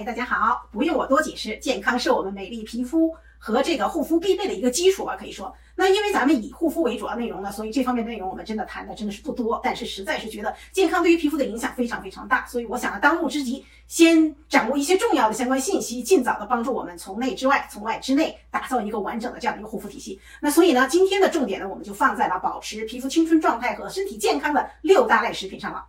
嗨，大家好！不用我多解释，健康是我们美丽皮肤和这个护肤必备的一个基础吧，可以说。那因为咱们以护肤为主要内容呢，所以这方面内容我们真的谈的真的是不多。但是实在是觉得健康对于皮肤的影响非常非常大，所以我想呢，当务之急，先掌握一些重要的相关信息，尽早的帮助我们从内之外，从外之内打造一个完整的这样的一个护肤体系。那所以呢，今天的重点呢，我们就放在了保持皮肤青春状态和身体健康的六大类食品上了。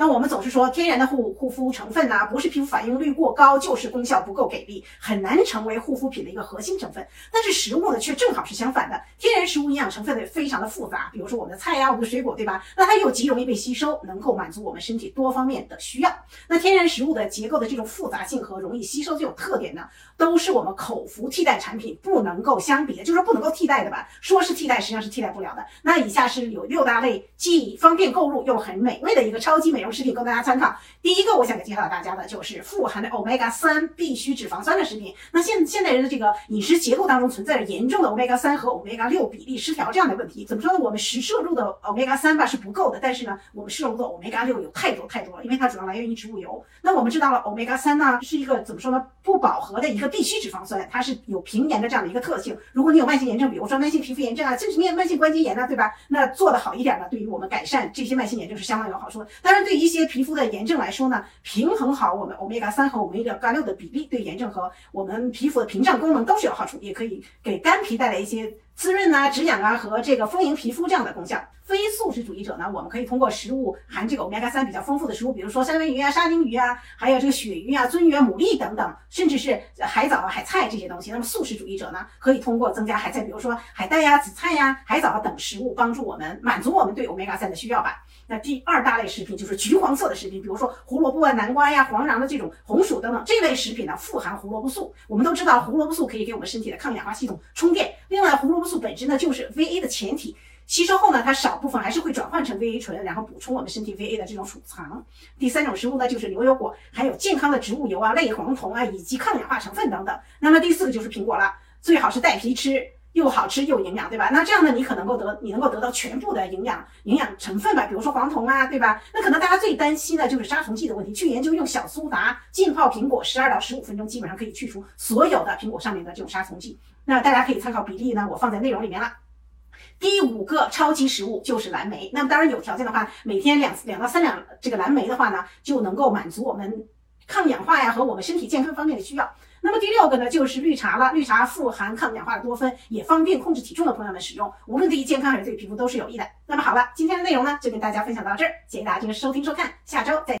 那我们总是说天然的护护肤成分呢，不是皮肤反应率过高，就是功效不够给力，很难成为护肤品的一个核心成分。但是食物呢，却正好是相反的，天然食物营养成分呢非常的复杂，比如说我们的菜呀，我们的水果，对吧？那它又极容易被吸收，能够满足我们身体多方面的需要。那天然食物的结构的这种复杂性和容易吸收这种特点呢，都是我们口服替代产品不能够相比的，就是不能够替代的吧？说是替代，实际上是替代不了的。那以下是有六大类，既方便购入又很美味的一个超级美容食品，供大家参考。第一个，我想给介绍大家的就是富含的 omega 三必需脂肪酸的食品。那现现代人的这个饮食结构当中存在着严重的 omega 三和 omega 六比例失调这样的问题。怎么说呢？我们食摄入的 omega 三吧是不够的，但是呢，我们摄入的 omega 六有太多太多了，因为它主要来源于植物油。那我们知道了，omega 三呢是一个怎么说呢？不饱和的一个必需脂肪酸，它是有平炎的这样的一个特性。如果你有慢性炎症，比如说慢性皮肤炎症啊，甚至面慢性关节炎啊，对吧？那做的好一点呢，对于我们改善这些慢性炎症是相当有好处的。当然，对对一些皮肤的炎症来说呢，平衡好我们欧米伽三和欧米伽六的比例，对炎症和我们皮肤的屏障功能都是有好处，也可以给干皮带来一些滋润啊、止痒啊和这个丰盈皮肤这样的功效。非素食主义者呢，我们可以通过食物含这个欧米伽三比较丰富的食物，比如说三文鱼啊、沙丁鱼啊，还有这个鳕鱼啊、鳟鱼啊、牡蛎等等，甚至是海藻啊、海菜这些东西。那么素食主义者呢，可以通过增加海菜，比如说海带呀、紫菜呀、海藻啊等食物，帮助我们满足我们对欧米伽三的需要吧。那第二大类食品就是橘黄色的食品，比如说胡萝卜啊、南瓜呀、黄瓤的这种红薯等等，这类食品呢富含胡萝卜素。我们都知道胡萝卜素可以给我们身体的抗氧化系统充电。另外，胡萝卜素本身呢就是 VA 的前提。吸收后呢，它少部分还是会转换成 VA 醇，然后补充我们身体 VA 的这种储藏。第三种食物呢，就是牛油果，含有健康的植物油啊、类黄酮啊以及抗氧化成分等等。那么第四个就是苹果了，最好是带皮吃，又好吃又营养，对吧？那这样呢，你可能够得，你能够得到全部的营养营养成分吧，比如说黄酮啊，对吧？那可能大家最担心的就是杀虫剂的问题。据研究，用小苏打浸泡苹果十二到十五分钟，基本上可以去除所有的苹果上面的这种杀虫剂。那大家可以参考比例呢，我放在内容里面了。第五个超级食物就是蓝莓，那么当然有条件的话，每天两两到三两这个蓝莓的话呢，就能够满足我们抗氧化呀和我们身体健康方面的需要。那么第六个呢，就是绿茶了，绿茶富含抗氧化的多酚，也方便控制体重的朋友们使用，无论对于健康还是对于皮肤都是有益的。那么好了，今天的内容呢就跟大家分享到这儿，谢谢大家的收听收看，下周再。